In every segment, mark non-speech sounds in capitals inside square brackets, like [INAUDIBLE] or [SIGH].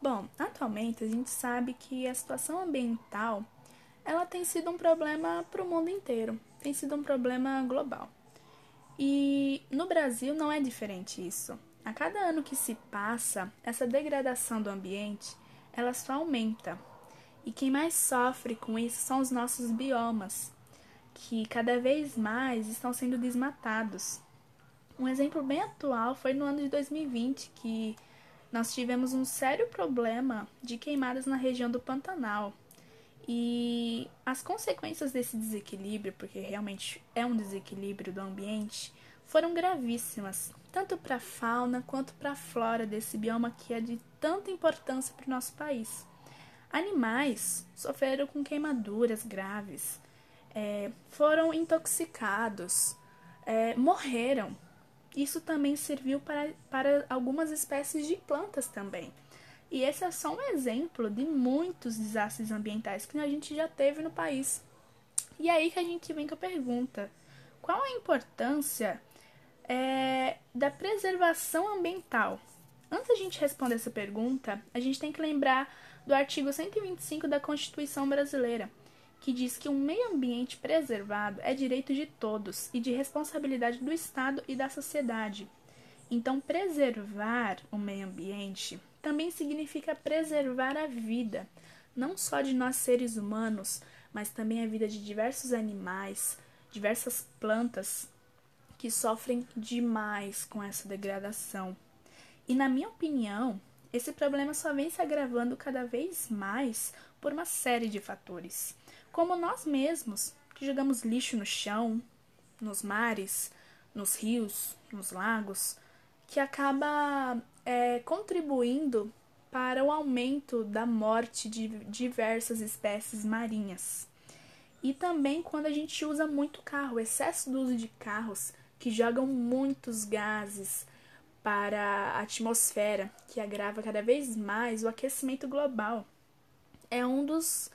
Bom, atualmente a gente sabe que a situação ambiental ela tem sido um problema para o mundo inteiro, tem sido um problema global. E no Brasil não é diferente isso. A cada ano que se passa, essa degradação do ambiente, ela só aumenta. E quem mais sofre com isso são os nossos biomas, que cada vez mais estão sendo desmatados. Um exemplo bem atual foi no ano de 2020, que nós tivemos um sério problema de queimadas na região do Pantanal. E as consequências desse desequilíbrio, porque realmente é um desequilíbrio do ambiente, foram gravíssimas, tanto para a fauna quanto para a flora desse bioma que é de tanta importância para o nosso país. Animais sofreram com queimaduras graves, é, foram intoxicados, é, morreram. Isso também serviu para, para algumas espécies de plantas também. E esse é só um exemplo de muitos desastres ambientais que a gente já teve no país. E aí que a gente vem com a pergunta: qual a importância é, da preservação ambiental? Antes da gente responder essa pergunta, a gente tem que lembrar do artigo 125 da Constituição Brasileira, que diz que um meio ambiente preservado é direito de todos e de responsabilidade do Estado e da sociedade. Então, preservar o meio ambiente também significa preservar a vida, não só de nós seres humanos, mas também a vida de diversos animais, diversas plantas que sofrem demais com essa degradação. E na minha opinião, esse problema só vem se agravando cada vez mais por uma série de fatores, como nós mesmos, que jogamos lixo no chão, nos mares, nos rios, nos lagos, que acaba é, contribuindo para o aumento da morte de diversas espécies marinhas. E também quando a gente usa muito carro, o excesso do uso de carros que jogam muitos gases para a atmosfera, que agrava cada vez mais o aquecimento global. É um dos,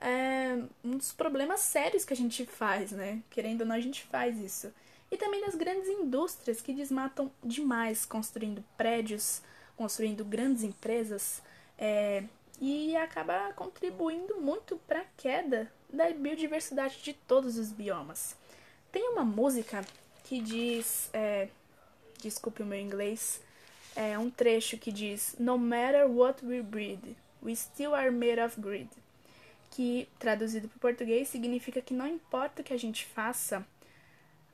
é, um dos problemas sérios que a gente faz, né? Querendo ou não, a gente faz isso e também das grandes indústrias que desmatam demais, construindo prédios, construindo grandes empresas é, e acaba contribuindo muito para a queda da biodiversidade de todos os biomas. Tem uma música que diz, é, desculpe o meu inglês, é um trecho que diz No matter what we breed, we still are made of greed. Que traduzido para o português significa que não importa o que a gente faça,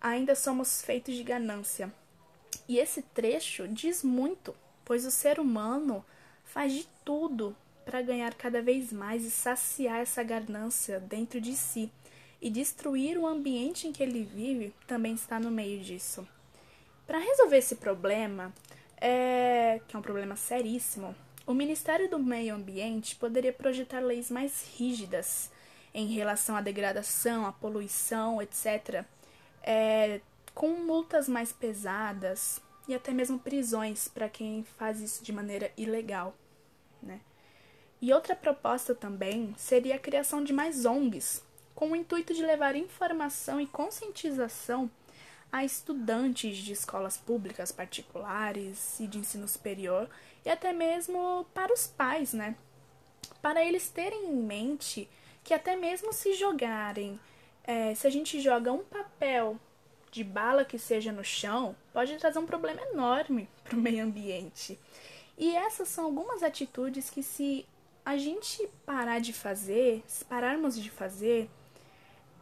ainda somos feitos de ganância. E esse trecho diz muito, pois o ser humano faz de tudo para ganhar cada vez mais e saciar essa ganância dentro de si. E destruir o ambiente em que ele vive também está no meio disso. Para resolver esse problema, é... que é um problema seríssimo, o Ministério do Meio Ambiente poderia projetar leis mais rígidas em relação à degradação, à poluição, etc é, com multas mais pesadas e até mesmo prisões para quem faz isso de maneira ilegal, né? E outra proposta também seria a criação de mais ONGs, com o intuito de levar informação e conscientização a estudantes de escolas públicas particulares e de ensino superior e até mesmo para os pais, né? Para eles terem em mente que até mesmo se jogarem é, se a gente joga um papel de bala que seja no chão, pode trazer um problema enorme [LAUGHS] para o meio ambiente. E essas são algumas atitudes que, se a gente parar de fazer, se pararmos de fazer,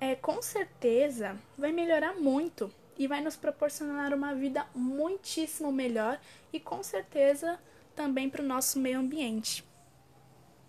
é, com certeza vai melhorar muito e vai nos proporcionar uma vida muitíssimo melhor e com certeza também para o nosso meio ambiente.